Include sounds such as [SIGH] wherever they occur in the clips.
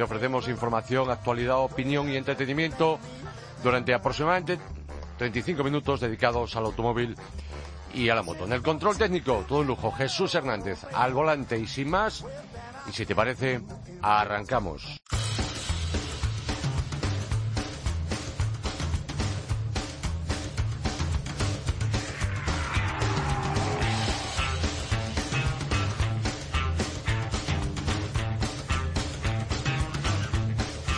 te ofrecemos información, actualidad, opinión y entretenimiento durante aproximadamente 35 minutos dedicados al automóvil y a la moto. En el control técnico, todo un lujo, Jesús Hernández al volante y sin más. Y si te parece, arrancamos.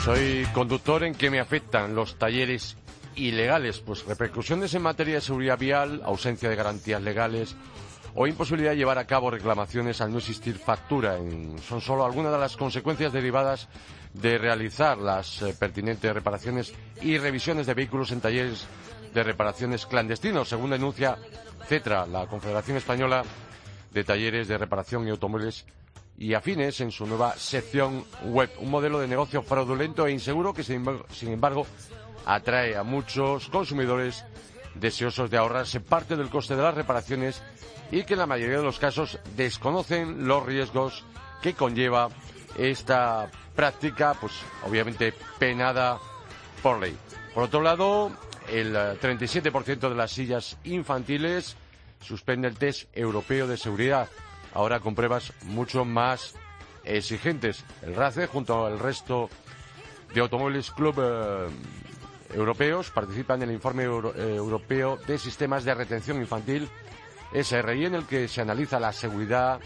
Soy conductor en que me afectan los talleres ilegales, pues repercusiones en materia de seguridad vial, ausencia de garantías legales o imposibilidad de llevar a cabo reclamaciones al no existir factura. son solo algunas de las consecuencias derivadas de realizar las eh, pertinentes reparaciones y revisiones de vehículos en talleres de reparaciones clandestinos, según denuncia CETRA, la Confederación Española de Talleres de Reparación y Automóviles y afines en su nueva sección web. Un modelo de negocio fraudulento e inseguro que, sin embargo, atrae a muchos consumidores deseosos de ahorrarse parte del coste de las reparaciones y que en la mayoría de los casos desconocen los riesgos que conlleva esta práctica, pues obviamente penada por ley. Por otro lado, el 37% de las sillas infantiles suspende el test europeo de seguridad ahora con pruebas mucho más exigentes. El RACE, junto al resto de automóviles club eh, europeos, participa en el informe eh, europeo de sistemas de retención infantil, SRI, en el que se analiza la seguridad,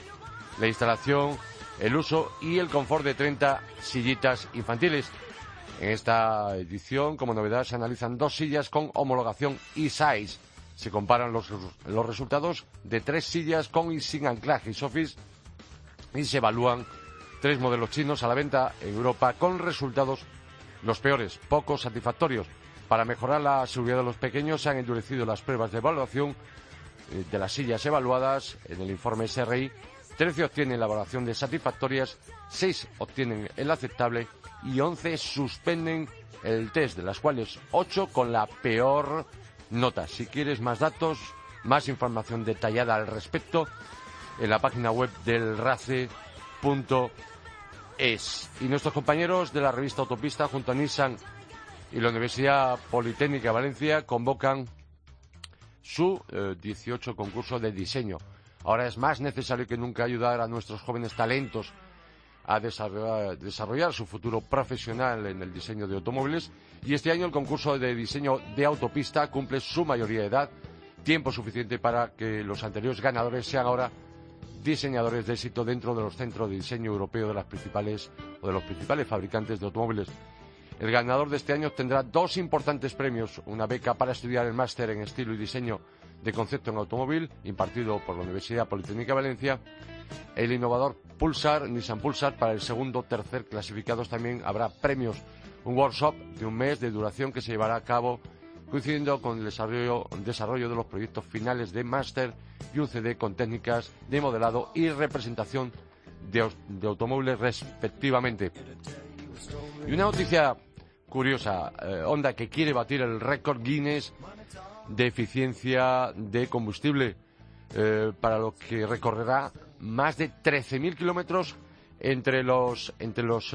la instalación, el uso y el confort de 30 sillitas infantiles. En esta edición, como novedad, se analizan dos sillas con homologación e-size se comparan los, los resultados de tres sillas con y sin anclaje y sofis y se evalúan tres modelos chinos a la venta en Europa con resultados los peores, poco satisfactorios. Para mejorar la seguridad de los pequeños se han endurecido las pruebas de evaluación eh, de las sillas evaluadas en el informe SRI. 13 obtienen la evaluación de satisfactorias, 6 obtienen el aceptable y 11 suspenden el test, de las cuales 8 con la peor notas. Si quieres más datos, más información detallada al respecto, en la página web del RACE.es. Y nuestros compañeros de la revista Autopista, junto a Nissan y la Universidad Politécnica de Valencia, convocan su 18 eh, concurso de diseño. Ahora es más necesario que nunca ayudar a nuestros jóvenes talentos a desarrollar, su futuro profesional en el diseño de automóviles y este año el concurso de diseño de autopista cumple su mayoría de edad, tiempo suficiente para que los anteriores ganadores sean ahora diseñadores de éxito dentro de los centros de diseño europeo de las principales o de los principales fabricantes de automóviles. El ganador de este año tendrá dos importantes premios, una beca para estudiar el máster en estilo y diseño de concepto en automóvil impartido por la Universidad Politécnica de Valencia el innovador Pulsar, Nissan Pulsar, para el segundo, tercer clasificados también habrá premios. Un workshop de un mes de duración que se llevará a cabo coincidiendo con el desarrollo, desarrollo de los proyectos finales de máster y un CD con técnicas de modelado y representación de, automóviles respectivamente. Y una noticia curiosa, eh, Honda que quiere batir el récord Guinness de eficiencia de combustible, eh, para lo que recorrerá más de 13.000 kilómetros entre los, entre los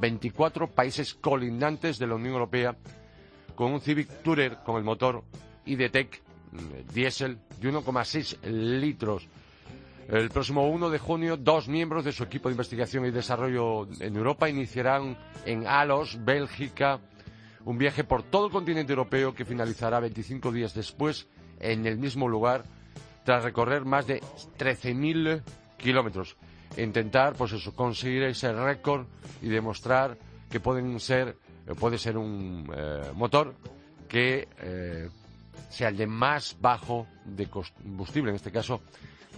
24 eh, países colindantes de la Unión Europea con un Civic Tourer con el motor IDTEC mm, diésel de 1,6 litros. El próximo 1 de junio, dos miembros de su equipo de investigación y desarrollo en Europa iniciarán en Alos, Bélgica, un viaje por todo el continente europeo que finalizará 25 días después en el mismo lugar tras recorrer más de 13.000 kilómetros. Intentar, pues eso, conseguir ese récord y demostrar que pueden ser, eh, puede ser un eh, motor que eh, sea el de más bajo de combustible, en este caso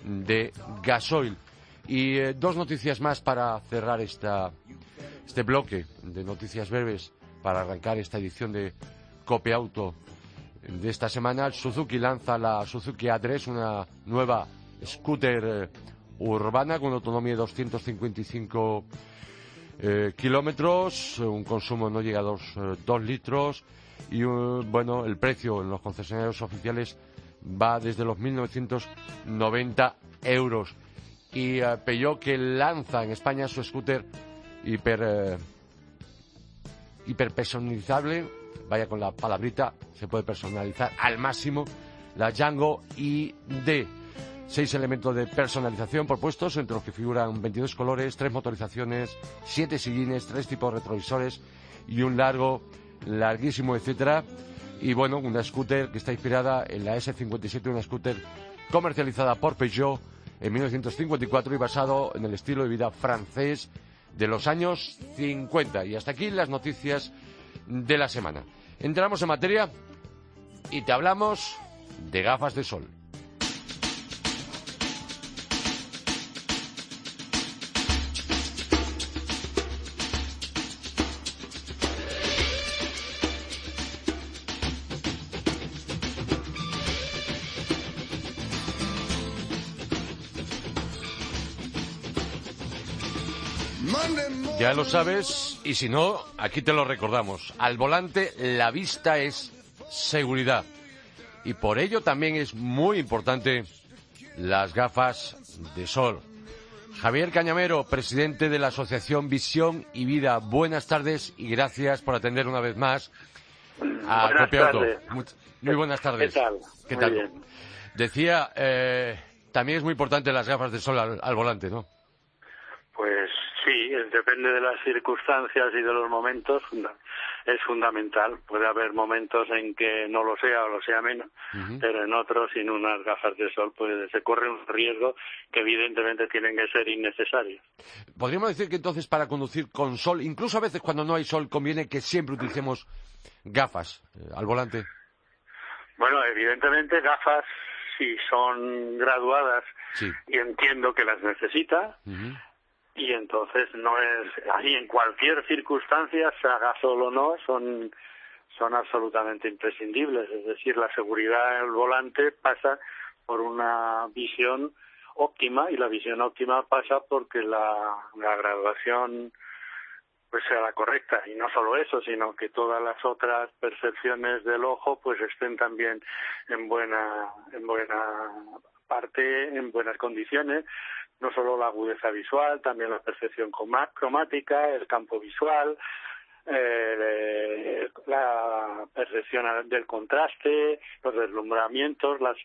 de gasoil. Y dos noticias más para cerrar esta, este bloque de noticias breves para arrancar esta edición de Cope Auto de esta semana, Suzuki lanza la Suzuki A3, una nueva scooter eh, urbana con autonomía de 255 eh, kilómetros, un consumo no llega a 2 eh, litros y bueno, el precio en los concesionarios oficiales va desde los 1.990 euros. Y Peugeot que lanza en España su scooter hiper, hiper personalizable vaya con la palabrita, se puede personalizar al máximo la Django ID. Seis elementos de personalización propuestos, entre los que figuran 22 colores, tres motorizaciones, siete sillines, tres tipos de retrovisores y un largo, larguísimo, etcétera. Y bueno, una scooter que está inspirada en la S57, una scooter comercializada por Peugeot en 1954 y basado en el estilo de vida francés de los años 50. Y hasta aquí las noticias de la semana. Entramos en materia y te hablamos de gafas de sol. Ya lo sabes, y si no, aquí te lo recordamos. Al volante la vista es seguridad. Y por ello también es muy importante las gafas de sol. Javier Cañamero, presidente de la Asociación Visión y Vida. Buenas tardes y gracias por atender una vez más a buenas. Muy, buenas tardes. ¿Qué tal? ¿Qué tal? Decía, eh, también es muy importante las gafas de sol al volante, ¿no? Pues Sí, depende de las circunstancias y de los momentos, es fundamental. Puede haber momentos en que no lo sea o lo sea menos, pero en otros, sin unas gafas de sol, pues se corre un riesgo que evidentemente tienen que ser innecesarios. Podríamos decir que entonces para conducir con sol, incluso a veces cuando no hay sol, conviene que siempre utilicemos gafas eh, al volante. Bueno, evidentemente gafas si son graduadas y entiendo que las necesita y entonces no es ahí en cualquier circunstancia, se haga solo o no, son son absolutamente imprescindibles. Es decir, la seguridad del volante pasa por una visión óptima y la visión óptima pasa porque la, la graduación pues sea la correcta. Y no solo eso sino que todas las otras percepciones del ojo pues estén también en buena en buena parte en buenas condiciones. No solo la agudeza visual, también la percepción cromática, el campo visual, eh, la percepción del contraste, los deslumbramientos, las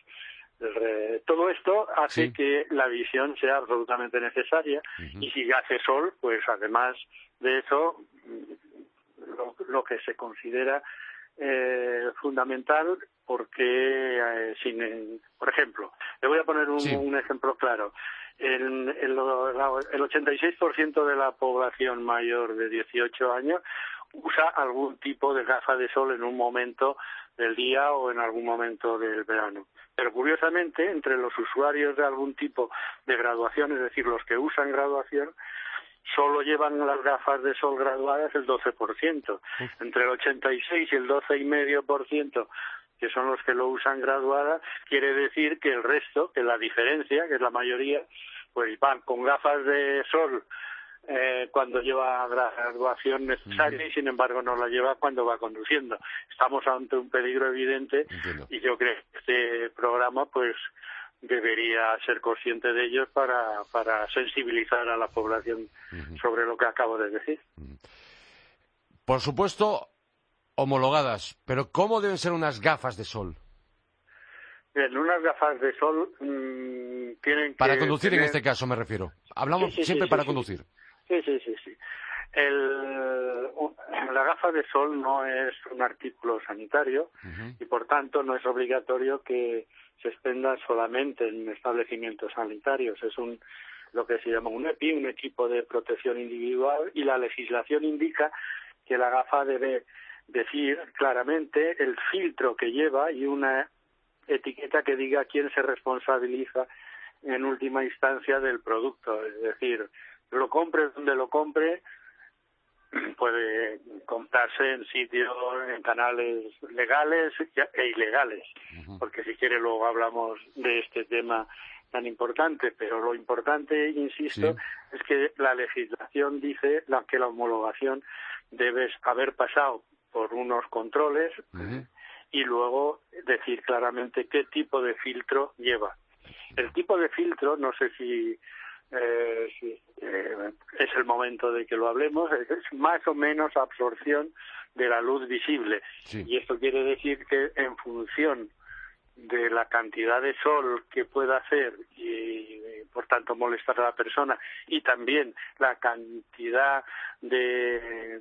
todo esto hace que la visión sea absolutamente necesaria. Y si hace sol, pues además de eso, lo, que se considera eh, fundamental porque eh, sin, por ejemplo, le voy a poner un ejemplo claro el, el, el 86% de la población mayor de 18 años usa algún tipo de gafa de sol en un momento del día o en algún momento del verano. Pero curiosamente, entre los usuarios de algún tipo de graduación, es decir, los que usan graduación, solo llevan las gafas de sol graduadas el 12%. Entre el 86 y el 12,5% que son los que lo usan graduada, quiere decir que el resto, que la diferencia, que es la mayoría, pues van con gafas de sol eh, cuando lleva graduación necesaria y sin embargo no la lleva cuando va conduciendo. Estamos ante un peligro evidente y yo creo que este programa pues debería ser consciente de ellos para, para sensibilizar a la población sobre lo que acabo de decir. Por supuesto, homologadas, pero ¿cómo deben ser unas gafas de sol? Bien, unas gafas de sol mmm, tienen que... Para conducir en este caso me refiero. Hablamos siempre para conducir. Sí, sí, sí, sí. El, la gafa de sol no es un artículo sanitario y por tanto no es obligatorio que se expenda solamente en establecimientos sanitarios. Es un lo que se llama un EPI, un equipo de protección individual, y la legislación indica que la gafa debe decir claramente el filtro que lleva y una etiqueta que diga quién se responsabiliza en última instancia del producto. Es decir, lo compre donde lo compre, puede comprarse en sitios, en canales legales e ilegales, porque si quiere luego hablamos de este tema tan importante, pero lo importante, insisto, es que la legislación dice que la homologación debe haber pasado por unos controles y luego decir claramente qué tipo de filtro lleva. El tipo de filtro, no sé si eh, eh, es el momento de que lo hablemos, es más o menos absorción de la luz visible. Y esto quiere decir que en función de la cantidad de sol que pueda hacer y por tanto molestar a la persona y también la cantidad de,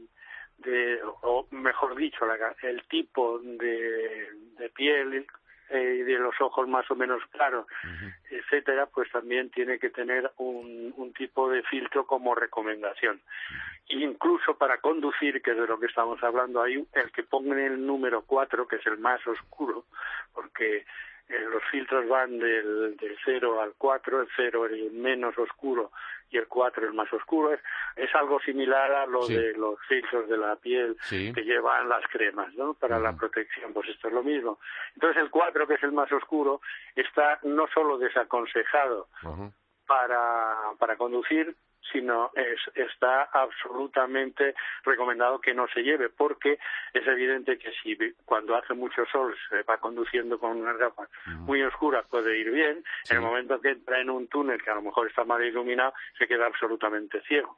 de o mejor dicho el tipo de, de piel eh, y de los ojos más o menos claros, etcétera, pues también tiene que tener un, un tipo de filtro como recomendación. Incluso para conducir, que es de lo que estamos hablando, hay el que ponga el número 4, que es el más oscuro, porque los filtros van del, del 0 al 4, el 0 es el menos oscuro y el 4 es más oscuro. Es, es algo similar a lo de los filtros de la piel que llevan las cremas, ¿no? Para la protección, pues esto es lo mismo. Entonces el 4, que es el más oscuro, está no solo desaconsejado para, para conducir, sino es, está absolutamente recomendado que no se lleve, porque es evidente que si cuando hace mucho sol se va conduciendo con una gafas muy oscuras puede ir bien, en el momento que entra en un túnel que a lo mejor está mal iluminado, se queda absolutamente ciego.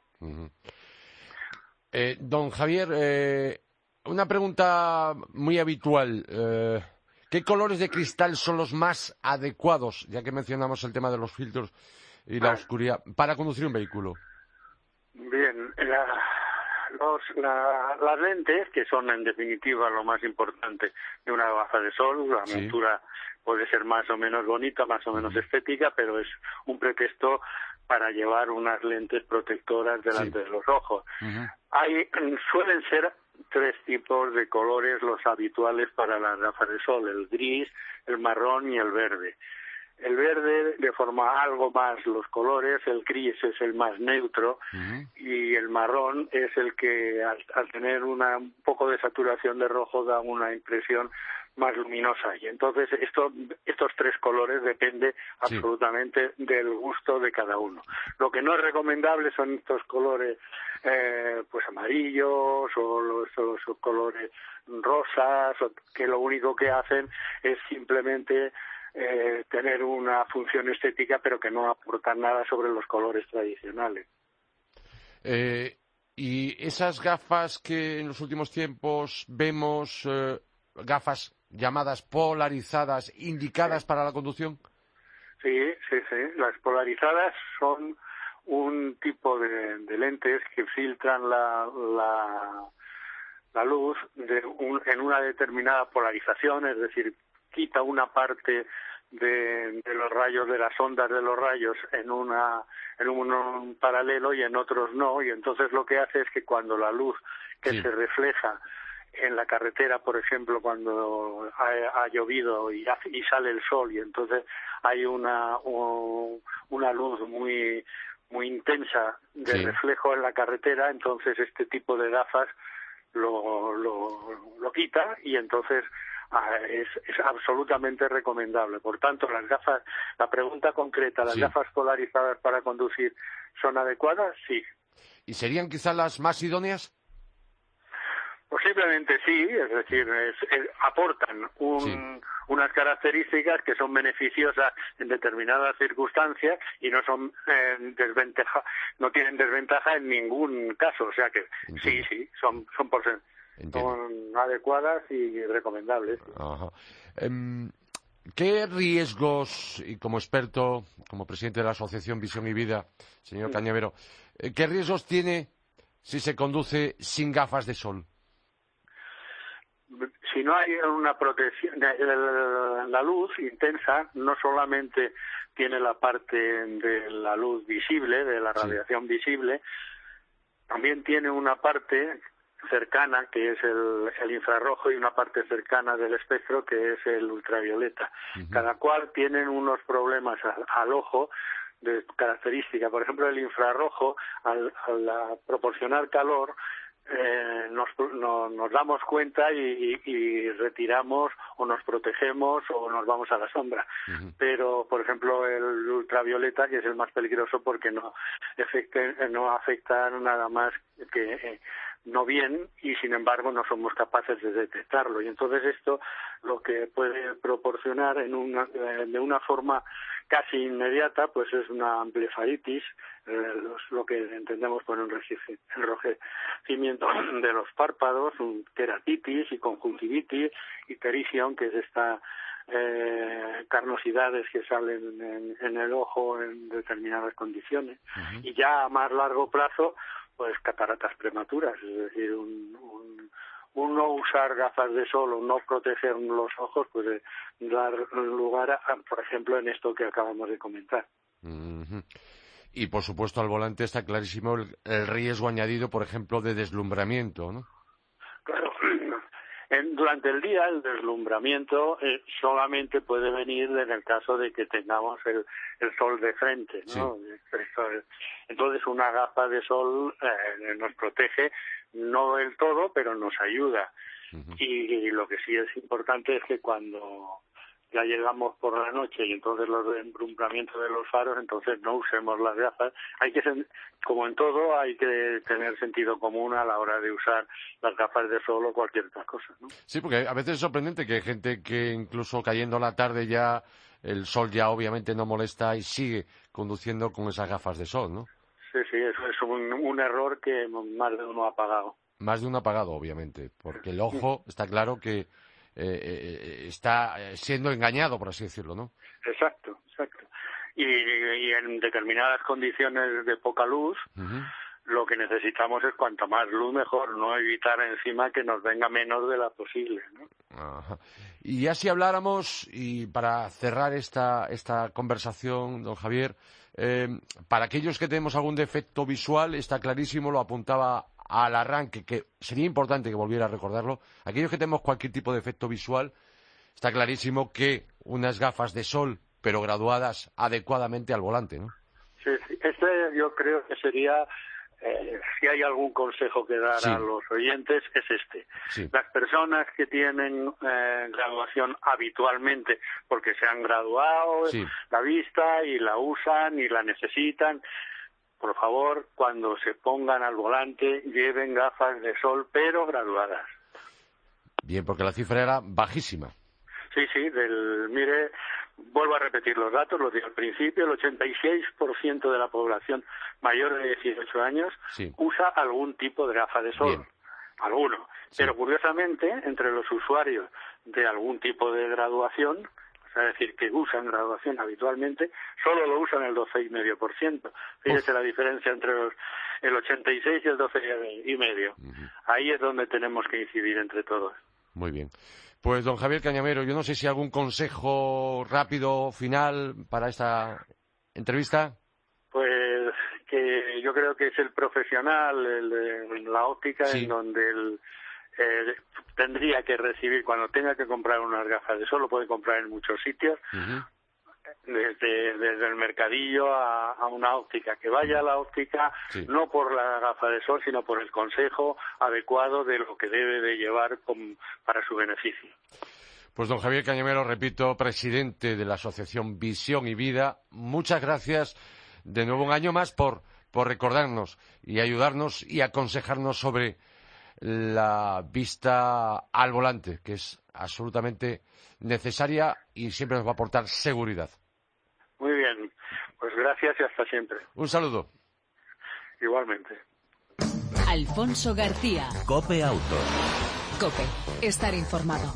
eh, don Javier, eh, una pregunta muy habitual. Eh, ¿Qué colores de cristal son los más adecuados, ya que mencionamos el tema de los filtros? Y la oscuridad para conducir un vehículo? Bien, las lentes, que son en definitiva lo más importante de una gafa de sol, la montura puede ser más o menos bonita, más o menos estética, pero es un pretexto para llevar unas lentes protectoras delante de los ojos. Hay, suelen ser tres tipos de colores los habituales para las gafas de sol, el gris, el marrón y el verde. El verde deforma algo más los colores, el gris es el más neutro y el marrón es el que al, tener una, un poco de saturación de rojo da una impresión más luminosa. Y entonces esto, estos tres colores depende absolutamente del gusto de cada uno. Lo que no es recomendable son estos colores eh, pues amarillos o los, los colores rosas que lo único que hacen es simplemente eh, tener una función estética, pero que no aporta nada sobre los colores tradicionales. Eh, y esas gafas que en los últimos tiempos vemos, eh, gafas llamadas polarizadas, indicadas para la conducción. Sí, sí, sí. Las polarizadas son un tipo de, lentes que filtran la, la, la luz de un, en una determinada polarización, es decir, quita una parte de, los rayos de las ondas de los rayos en una en un, paralelo y en otros no. Y entonces lo que hace es que cuando la luz que se refleja en la carretera, por ejemplo, cuando ha, llovido y, y, sale el sol y entonces hay una una luz muy muy intensa de reflejo en la carretera, entonces este tipo de gafas lo, lo, lo quita y entonces Ah, es, absolutamente recomendable. Por tanto, las gafas, la pregunta concreta, ¿las gafas polarizadas para conducir son adecuadas? Sí. ¿Y serían quizá las más idóneas? Posiblemente sí, es decir, aportan unas características que son beneficiosas en determinadas circunstancias y no son eh, desventaja, no tienen desventaja en ningún caso, o sea que sí, sí, son son son adecuadas y recomendables. Em, ¿Qué riesgos, y como experto, como presidente de la Asociación Visión y Vida, señor Cañavero, eh, qué riesgos tiene si se conduce sin gafas de sol? Si no hay una protección, la luz intensa no solamente tiene la parte de la luz visible, de la radiación visible, también tiene una parte cercana, que es el, el, infrarrojo, y una parte cercana del espectro, que es el ultravioleta. Cada cual tienen unos problemas al, ojo de característica. Por ejemplo, el infrarrojo, al, al proporcionar calor, eh, nos, nos damos cuenta y, retiramos o nos protegemos o nos vamos a la sombra. Pero, por ejemplo, el ultravioleta, que es el más peligroso porque no, no afecta nada más que eh, no bien y sin embargo no somos capaces de detectarlo. Y entonces esto lo que puede proporcionar en una, eh, de una forma casi inmediata pues es una blefaritis eh, lo que entendemos por enrojecimiento de los párpados un queratitis y conjuntivitis y terisión que es esta eh, carnosidades que salen en, el ojo en determinadas condiciones. Y ya a más largo plazo pues cataratas prematuras, es decir, un, un, no usar gafas de sol o no proteger los ojos puede dar lugar, a, por ejemplo, en esto que acabamos de comentar. Y por supuesto al volante está clarísimo el, el riesgo añadido, por ejemplo, de deslumbramiento, ¿no? Claro, durante el día el deslumbramiento eh, solamente puede venir en el caso de que tengamos el, sol de frente, ¿no? Entonces una gafa de sol eh, nos protege, no del todo, pero nos ayuda. y, lo que sí es importante es que cuando ya llegamos por la noche y entonces los embrumbramientos de los faros, entonces no usemos las gafas. Hay que, como en todo, hay que tener sentido común a la hora de usar las gafas de sol o cualquier otra cosa, ¿no? Sí, porque a veces es sorprendente que hay gente que incluso cayendo la tarde ya el sol ya obviamente no molesta y sigue conduciendo con esas gafas de sol, ¿no? Sí, sí, eso es un, un error que más de uno ha pagado. Más de uno ha pagado, obviamente, porque el ojo está claro que eh, eh, está siendo engañado, por así decirlo, ¿no? Exacto, exacto. Y, en determinadas condiciones de poca luz, lo que necesitamos es cuanto más luz mejor, no evitar encima que nos venga menos de la posible. ¿no? Y ya si habláramos, y para cerrar esta, esta conversación, don Javier, eh, para aquellos que tenemos algún defecto visual, está clarísimo, lo apuntaba al arranque, que sería importante que volviera a recordarlo, aquellos que tenemos cualquier tipo de efecto visual, está clarísimo que unas gafas de sol, pero graduadas adecuadamente al volante, ¿no? Sí, sí. Este yo creo que sería, eh, si hay algún consejo que dar a los oyentes, es este. Las personas que tienen eh, graduación habitualmente, porque se han graduado la vista y la usan y la necesitan, por favor, cuando se pongan al volante, lleven gafas de sol, pero graduadas. Bien, porque la cifra era bajísima. Sí, sí, del, mire, vuelvo a repetir los datos, los di al principio, el 86% de la población mayor de 18 años usa algún tipo de gafa de sol. Alguno. Pero curiosamente, entre los usuarios de algún tipo de graduación, es decir, que usan graduación habitualmente, solo lo usan el 12,5%. Fíjese la diferencia entre los, el 86 y el 12,5%. Ahí es donde tenemos que incidir entre todos. Muy bien. Pues, don Javier Cañamero, yo no sé si algún consejo rápido, final, para esta entrevista. Pues que yo creo que es el profesional, el la óptica, en donde el eh, tendría que recibir cuando tenga que comprar unas gafas de sol, lo puede comprar en muchos sitios, desde, desde el mercadillo a, una óptica, que vaya a la óptica no por la gafa de sol, sino por el consejo adecuado de lo que debe de llevar para su beneficio. Pues don Javier Cañamero, repito, presidente de la Asociación Visión y Vida, muchas gracias. De nuevo un año más por, por recordarnos y ayudarnos y aconsejarnos sobre la vista al volante, que es absolutamente necesaria y siempre nos va a aportar seguridad. Muy bien, pues gracias y hasta siempre. Un saludo. Igualmente. Alfonso García. Cope Auto. Cope, estar informado.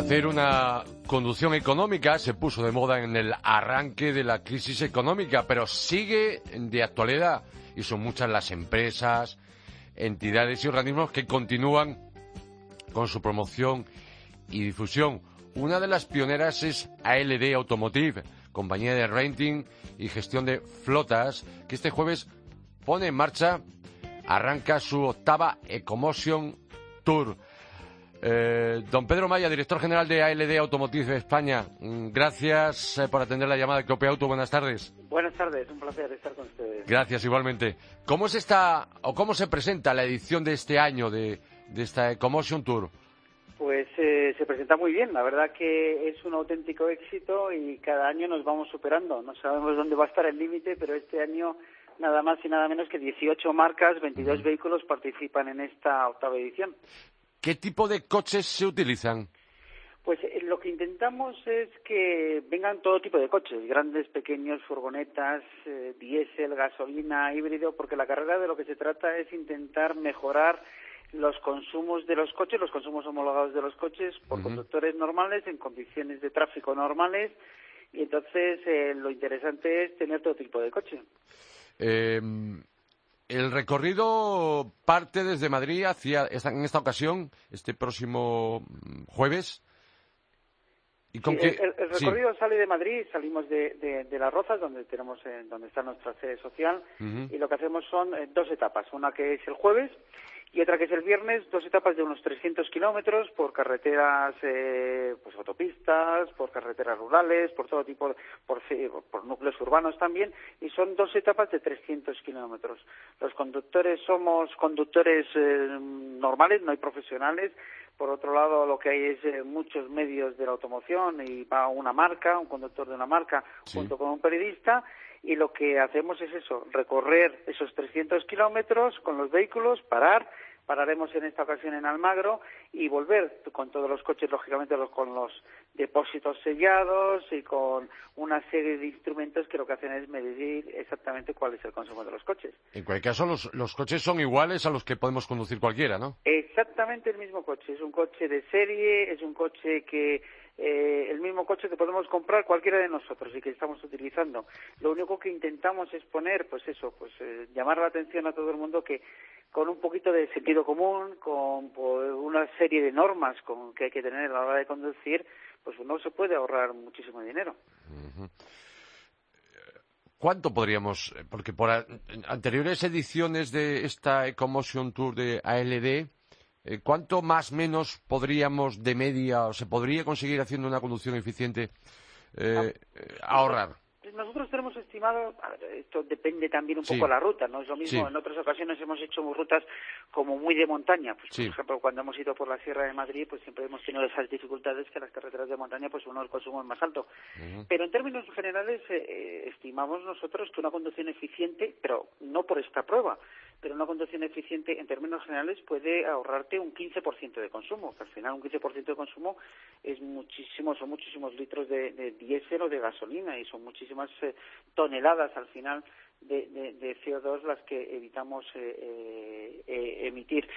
Hacer una conducción económica se puso de moda en el arranque de la crisis económica, pero sigue de actualidad y son muchas las empresas, entidades y organismos que continúan con su promoción y difusión. Una de las pioneras es ALD Automotive, compañía de renting y gestión de flotas, que este jueves pone en marcha, arranca su octava Ecomotion Tour. Eh, don Pedro Maya, director general de ALD Automotive España, mm, gracias eh, por atender la llamada de Cope Auto. Buenas tardes. Buenas tardes, un placer estar con ustedes. Gracias, igualmente. ¿Cómo se está o cómo se presenta la edición de este año de, esta Ecomotion Tour? Pues eh, se presenta muy bien, la verdad que es un auténtico éxito y cada año nos vamos superando. No sabemos dónde va a estar el límite, pero este año nada más y nada menos que 18 marcas, 22 vehículos participan en esta octava edición. ¿Qué tipo de coches se utilizan? Pues eh, lo que intentamos es que vengan todo tipo de coches, grandes, pequeños, furgonetas, eh, diésel, gasolina, híbrido, porque la carrera de lo que se trata es intentar mejorar los consumos de los coches, los consumos homologados de los coches por conductores normales en condiciones de tráfico normales y entonces eh, lo interesante es tener todo tipo de coche. El recorrido parte desde Madrid hacia, en esta ocasión, este próximo mm, jueves. ¿Y con el, recorrido sale de Madrid, salimos de, Las Rozas, donde tenemos, eh, donde está nuestra sede social, y lo que hacemos son eh, dos etapas. Una que es el jueves y otra que es el viernes, dos etapas de unos 300 kilómetros por carreteras, eh, pues autopistas, por carreteras rurales, por todo tipo, por, por núcleos urbanos también, y son dos etapas de 300 kilómetros. Los conductores somos conductores eh, normales, no hay profesionales. Por otro lado, lo que hay es eh, muchos medios de la automoción y va una marca, un conductor de una marca, junto con un periodista y lo que hacemos es eso, recorrer esos 300 kilómetros con los vehículos, parar, pararemos en esta ocasión en Almagro y volver con todos los coches, lógicamente con los depósitos sellados y con una serie de instrumentos que lo que hacen es medir exactamente cuál es el consumo de los coches. En cualquier caso, los, los coches son iguales a los que podemos conducir cualquiera, ¿no? Exactamente el mismo coche. Es un coche de serie, es un coche que eh, el mismo coche que podemos comprar cualquiera de nosotros y que estamos utilizando. Lo único que intentamos es poner, pues eso, pues eh, llamar la atención a todo el mundo que con un poquito de sentido común, con pues, una serie de normas con, que hay que tener a la hora de conducir, pues uno se puede ahorrar muchísimo dinero. ¿Cuánto podríamos, porque por anteriores ediciones de esta Ecomotion Tour de ALD, eh, ¿cuánto más menos podríamos de media o se podría conseguir haciendo una conducción eficiente eh, eh, ahorrar? nosotros tenemos estimado, esto depende también un poco de la ruta, no es lo mismo, en otras ocasiones hemos hecho rutas como muy de montaña, pues por ejemplo cuando hemos ido por la Sierra de Madrid pues siempre hemos tenido esas dificultades que las carreteras de montaña pues uno el consumo es más alto, pero en términos generales eh, eh, estimamos nosotros que una conducción eficiente, pero no por esta prueba, pero una conducción eficiente en términos generales puede ahorrarte un 15% de consumo, que al final un 15% de consumo es muchísimo, son muchísimos litros de, de diésel o de gasolina y son muchísimas eh, toneladas al final de, de, CO2 las que evitamos eh, eh, eh, emitir.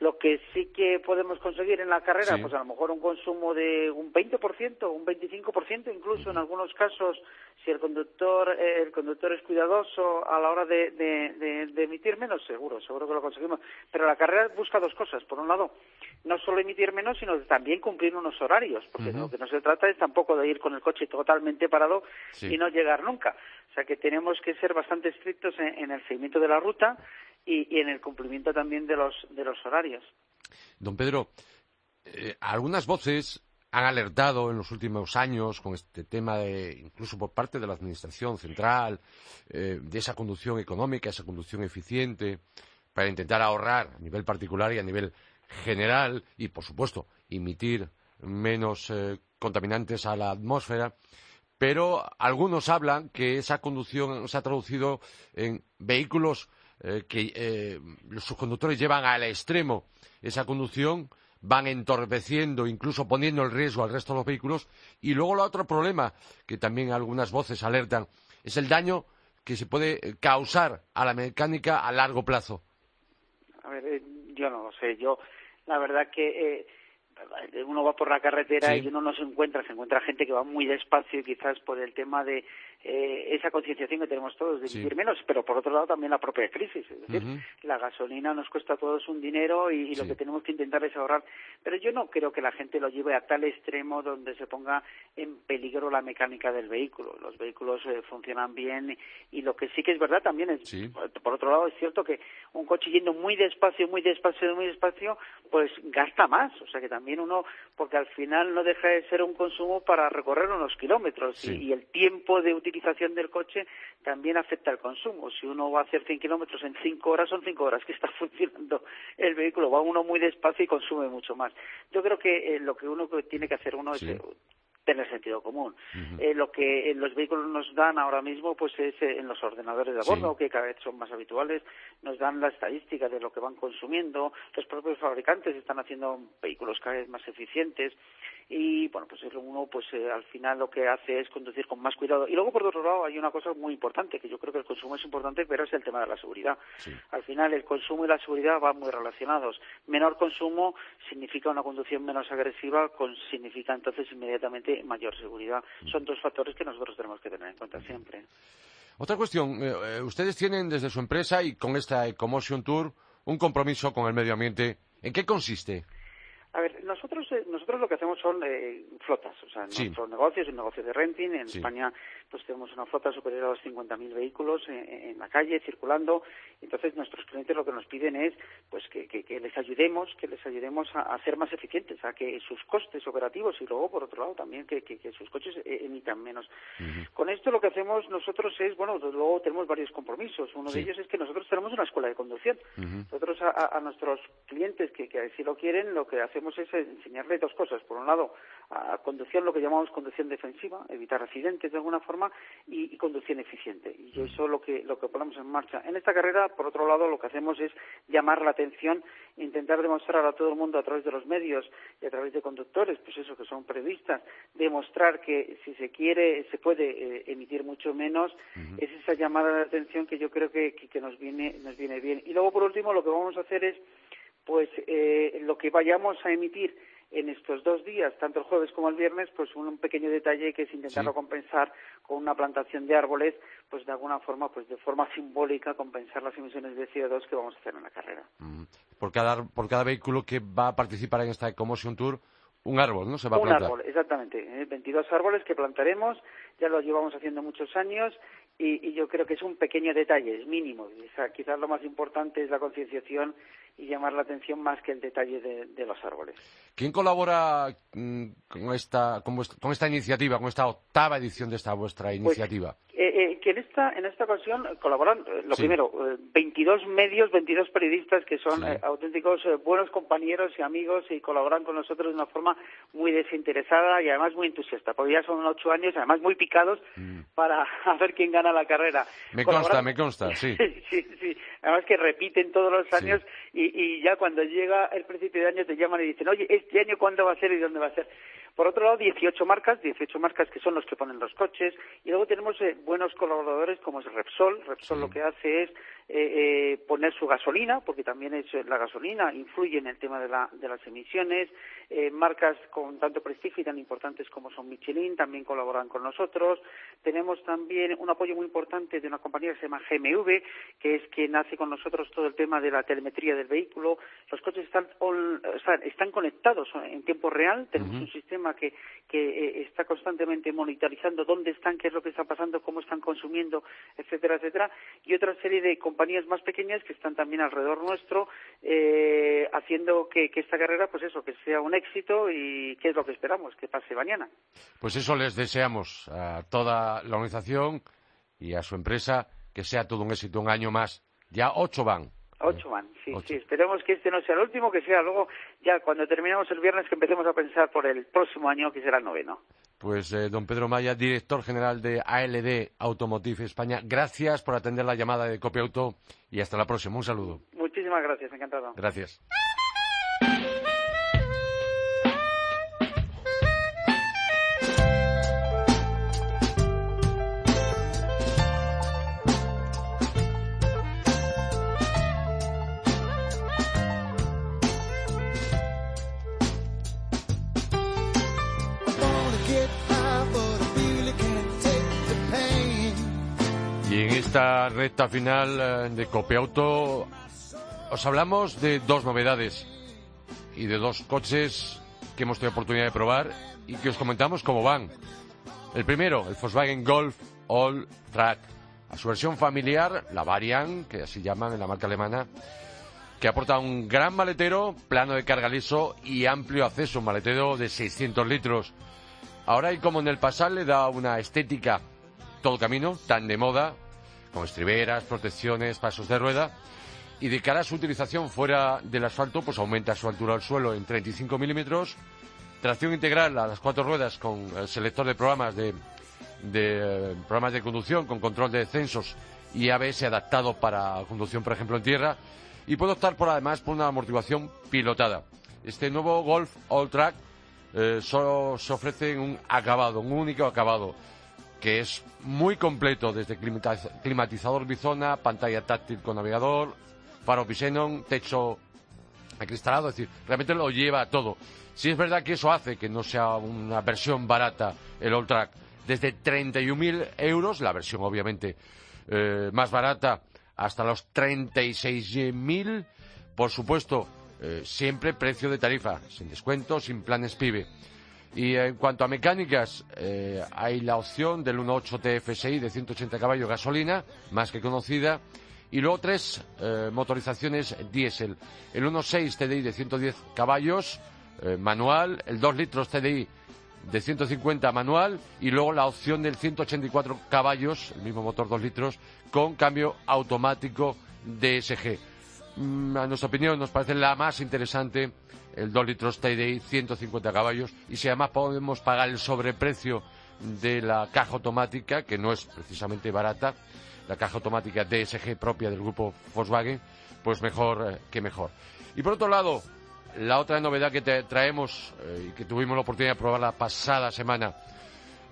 Lo que sí que podemos conseguir en la carrera, pues a lo mejor un consumo de un 20%, un 25%, incluso en algunos casos, si el conductor, el conductor es cuidadoso a la hora de, de, emitir menos, seguro, seguro que lo conseguimos. Pero la carrera busca dos cosas. Por un lado, no solo emitir menos, sino también cumplir unos horarios, porque lo que no se trata es tampoco de ir con el coche totalmente parado y no llegar nunca. O sea que tenemos que ser bastante estrictos en, el seguimiento de la ruta y, en el cumplimiento también de los, de los horarios. Don Pedro, eh, algunas voces han alertado en los últimos años con este tema de, incluso por parte de la Administración Central, eh, de esa conducción económica, esa conducción eficiente, para intentar ahorrar a nivel particular y a nivel general y, por supuesto, emitir menos eh, contaminantes a la atmósfera pero algunos hablan que esa conducción se ha traducido en vehículos eh, que eh, sus conductores llevan al extremo esa conducción, van entorpeciendo, incluso poniendo en riesgo al resto de los vehículos. Y luego el otro problema, que también algunas voces alertan, es el daño que se puede causar a la mecánica a largo plazo. A ver, eh, yo no lo sé. Yo, la verdad que uno va por la carretera y uno no se encuentra, se encuentra gente que va muy despacio y quizás por el tema de eh, esa concienciación que tenemos todos de vivir menos, pero por otro lado también la propia crisis. Es decir, la gasolina nos cuesta a todos un dinero y, lo que tenemos que intentar es ahorrar. Pero yo no creo que la gente lo lleve a tal extremo donde se ponga en peligro la mecánica del vehículo. Los vehículos eh, funcionan bien y lo que sí que es verdad también es, por otro lado, es cierto que un coche yendo muy despacio, muy despacio, muy despacio, pues gasta más. O sea que también uno, porque al final no deja de ser un consumo para recorrer unos kilómetros y, el tiempo de utilización del coche también afecta al consumo. Si uno va a hacer 100 kilómetros en 5 horas, son 5 horas que está [LAUGHS] funcionando el vehículo. Va uno muy despacio y consume mucho más. Yo creo que eh, lo que uno tiene que hacer uno es eh, tener sentido común. eh, lo que los vehículos nos dan ahora mismo pues es eh, en los ordenadores de bordo, que cada vez son más habituales, nos dan la estadística de lo que van consumiendo, los propios fabricantes están haciendo vehículos cada vez más eficientes y bueno pues uno pues eh, al final lo que hace es conducir con más cuidado. Y luego por otro lado hay una cosa muy importante que yo creo que el consumo es importante pero es el tema de la seguridad. Al final el consumo y la seguridad van muy relacionados. Menor consumo significa una conducción menos agresiva con, significa entonces inmediatamente mayor seguridad. Son dos factores que nosotros tenemos que tener en cuenta siempre. Otra cuestión eh, eh, ustedes tienen desde su empresa y con esta Ecomotion Tour un compromiso con el medio ambiente. ¿en qué consiste? A ver, nosotros eh, nosotros lo que hacemos son eh, flotas, o sea, nuestro negocio es un negocio de renting. En España, pues tenemos una flota superior a los 50.000 vehículos en, la calle circulando. Entonces, nuestros clientes lo que nos piden es, pues, que, les ayudemos, que les ayudemos a, ser más eficientes, a que sus costes operativos y luego, por otro lado, también que, sus coches eh, emitan menos. Con esto lo que hacemos nosotros es, bueno, luego tenemos varios compromisos. Uno de ellos es que nosotros tenemos una escuela de conducción. Nosotros a, a, nuestros clientes que, que si lo quieren, lo que hacemos es enseñarle dos cosas. Por un lado, a conducción, lo que llamamos conducción defensiva, evitar accidentes de alguna forma, y, conducción eficiente. Y eso es lo que, lo que ponemos en marcha. En esta carrera, por otro lado, lo que hacemos es llamar la atención, intentar demostrar a todo el mundo a través de los medios y a través de conductores, pues eso, que son periodistas, demostrar que si se quiere, se puede eh, emitir mucho menos. Es esa llamada de atención que yo creo que, que, nos, viene, nos viene bien. Y luego, por último, lo que vamos a hacer es pues eh, lo que vayamos a emitir en estos dos días, tanto el jueves como el viernes, pues un, pequeño detalle que es intentarlo compensar con una plantación de árboles, pues de alguna forma, pues de forma simbólica, compensar las emisiones de CO2 que vamos a hacer en la carrera. Por, cada, por cada vehículo que va a participar en esta Ecomotion Tour, un árbol, ¿no? Se va a plantar. Un árbol, exactamente. 22 ¿eh? árboles que plantaremos, ya lo llevamos haciendo muchos años y, yo creo que es un pequeño detalle, es mínimo. quizás lo más importante es la concienciación y llamar la atención más que el detalle de, los árboles. ¿Quién colabora mm, con, esta, con, esta iniciativa, con esta octava edición de esta vuestra pues, iniciativa? Eh, eh, que en esta, en esta ocasión colaboran, eh, lo primero, 22 medios, 22 periodistas que son auténticos buenos compañeros y amigos y colaboran con nosotros de una forma muy desinteresada y además muy entusiasta, porque ya son ocho años, además muy picados mm. para [LAUGHS] ver quién gana la carrera. Me consta, me consta, [LAUGHS] sí. sí, sí, Además que repiten todos los años y, ya cuando llega el principio de año te llaman y dicen, oye, ¿este año cuándo va a ser y dónde va a ser? Por otro lado, 18 marcas, 18 marcas que son los que ponen los coches. Y luego tenemos eh, buenos colaboradores como es Repsol. Repsol lo que hace es eh, eh, poner su gasolina, porque también es, la gasolina influye en el tema de, las emisiones. Eh, marcas con tanto prestigio y tan importantes como son Michelin también colaboran con nosotros. Tenemos también un apoyo muy importante de una compañía que se llama GMV, que es quien hace con nosotros todo el tema de la telemetría del vehículo. Los coches están, están conectados en tiempo real. Tenemos un sistema que, que está constantemente monitorizando dónde están, qué es lo que está pasando, cómo están consumiendo, etcétera, etcétera. Y otra serie de compañías más pequeñas que están también alrededor nuestro eh, haciendo que, esta carrera, pues eso, que sea un éxito y qué es lo que esperamos que pase mañana. Pues eso les deseamos a toda la organización y a su empresa que sea todo un éxito un año más. Ya ocho van. Ocho van, sí, sí. Esperemos que este no sea el último, que sea luego, ya cuando terminemos el viernes, que empecemos a pensar por el próximo año, que será el noveno. Pues eh, don Pedro Maya, director general de ALD Automotive España, gracias por atender la llamada de Copiauto y hasta la próxima. Un saludo. Muchísimas gracias, encantado. Gracias. En esta recta final eh, de Copiauto os hablamos de dos novedades y de dos coches que hemos tenido oportunidad de probar y que os comentamos cómo van. El primero, el Volkswagen Golf All Track. A su versión familiar, la Variant, que así llaman en la marca alemana, que aporta un gran maletero, plano de carga liso y amplio acceso, un maletero de 600 litros. Ahora y como en el pasado le da una estética todo camino, tan de moda, con estriberas, protecciones, pasos de rueda, y de cara a su utilización fuera del asfalto, pues aumenta su altura al suelo en 35 milímetros, tracción integral a las cuatro ruedas con el selector de programas de, de programas de conducción con control de descensos y ABS adaptado para conducción, por ejemplo, en tierra, y puede optar por además por una amortiguación pilotada. Este nuevo Golf All Track eh, solo se ofrece en un acabado, un único acabado, que es muy completo, desde climatizador bizona, pantalla táctil con navegador, faro Xenon, techo acristalado, es decir, realmente lo lleva todo. Si es verdad que eso hace que no sea una versión barata el All Track, desde 31.000 euros, la versión obviamente eh, más barata, hasta los 36.000, por supuesto, eh, siempre precio de tarifa, sin descuento, sin planes PIBE. Y en cuanto a mecánicas, eh, hay la opción del 1.8 TFSI de 180 caballos gasolina, más que conocida, y luego tres eh, motorizaciones diésel. El 1.6 TDI de 110 caballos eh, manual, el 2 litros TDI de 150 manual y luego la opción del 184 caballos, el mismo motor 2 litros, con cambio automático DSG. Mm, a nuestra opinión nos parece la más interesante el 2 litros TDI 150 caballos y si además podemos pagar el sobreprecio de la caja automática, que no es precisamente barata, la caja automática DSG propia del grupo Volkswagen, pues mejor eh, que mejor. Y por otro lado, la otra novedad que te traemos eh, y que tuvimos la oportunidad de probar la pasada semana,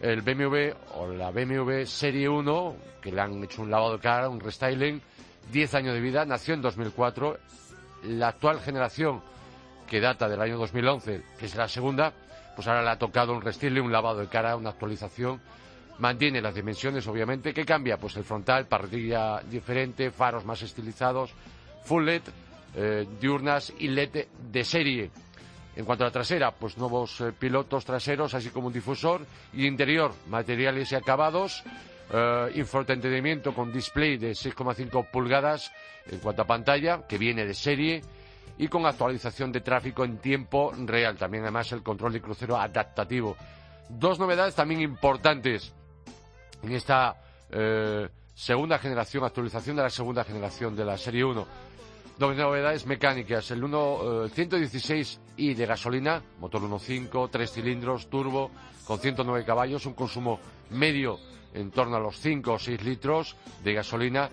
el BMW o la BMW Serie 1, que le han hecho un lavado de cara, un restyling, 10 años de vida, nació en 2004, la actual generación que data del año 2011, que es la segunda, pues ahora le ha tocado un restyling, un lavado de cara, una actualización Mantiene las dimensiones, obviamente. ¿Qué cambia? Pues el frontal, parrilla diferente, faros más estilizados, full LED, eh, diurnas y LED de serie. En cuanto a la trasera, pues nuevos eh, pilotos traseros, así como un difusor. Y interior, materiales y acabados. Eh, con display de 6,5 pulgadas en cuanto a pantalla, que viene de serie. Y con actualización de tráfico en tiempo real. También, además, el control de crucero adaptativo. Dos novedades también importantes en esta eh, segunda generación, actualización de la segunda generación de la Serie 1. Dos novedades mecánicas, el 1 116i eh, de gasolina, motor 1.5, tres cilindros, turbo, con 109 caballos, un consumo medio en torno a los 5 o 6 litros de gasolina.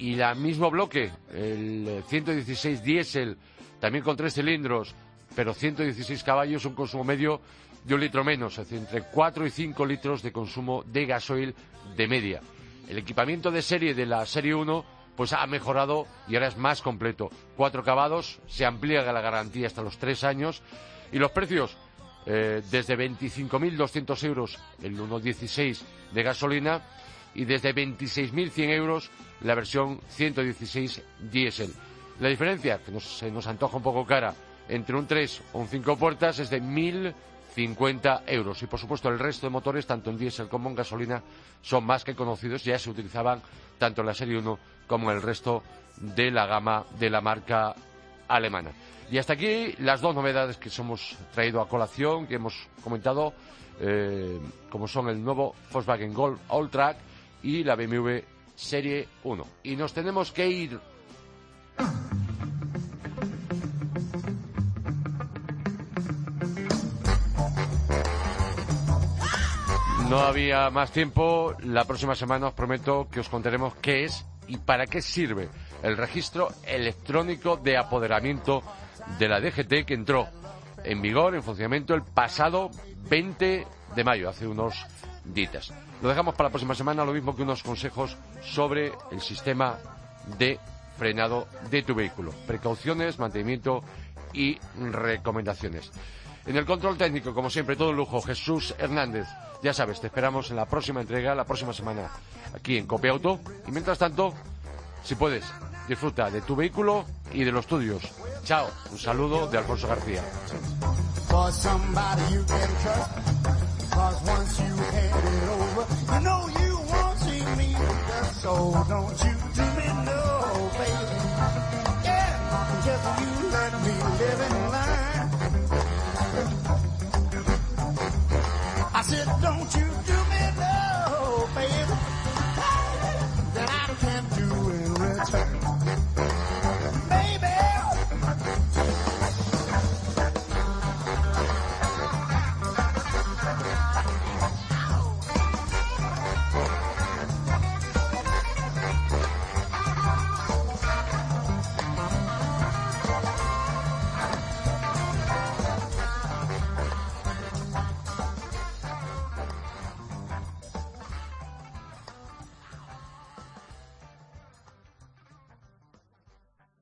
Y el mismo bloque, el 116 diésel, también con tres cilindros, pero 116 caballos, un consumo medio de un litro menos, es decir, entre 4 y 5 litros de consumo de gasoil de media. El equipamiento de serie de la Serie 1 pues ha mejorado y ahora es más completo. Cuatro acabados, se amplía la garantía hasta los tres años y los precios eh, desde 25.200 euros el 1.16 de gasolina y desde 26.100 euros la versión 116 diésel. La diferencia, que se nos antoja un poco cara, entre un 3 o un 5 puertas es de 1.000 50 euros. Y por supuesto el resto de motores, tanto en diésel como en gasolina, son más que conocidos. Ya se utilizaban tanto en la serie 1 como en el resto de la gama de la marca alemana. Y hasta aquí las dos novedades que hemos traído a colación, que hemos comentado, eh, como son el nuevo Volkswagen Golf All Track y la BMW Serie 1. Y nos tenemos que ir No había más tiempo. La próxima semana os prometo que os contaremos qué es y para qué sirve el registro electrónico de apoderamiento de la DGT que entró en vigor, en funcionamiento, el pasado 20 de mayo, hace unos días. Lo dejamos para la próxima semana, lo mismo que unos consejos sobre el sistema de frenado de tu vehículo. Precauciones, mantenimiento y recomendaciones. En el control técnico, como siempre, todo lujo, Jesús Hernández. Ya sabes, te esperamos en la próxima entrega, la próxima semana, aquí en Copia Auto. Y mientras tanto, si puedes, disfruta de tu vehículo y de los tuyos. Chao, un saludo de Alfonso García. Cause once you hand it over, you know you won't see me. So don't you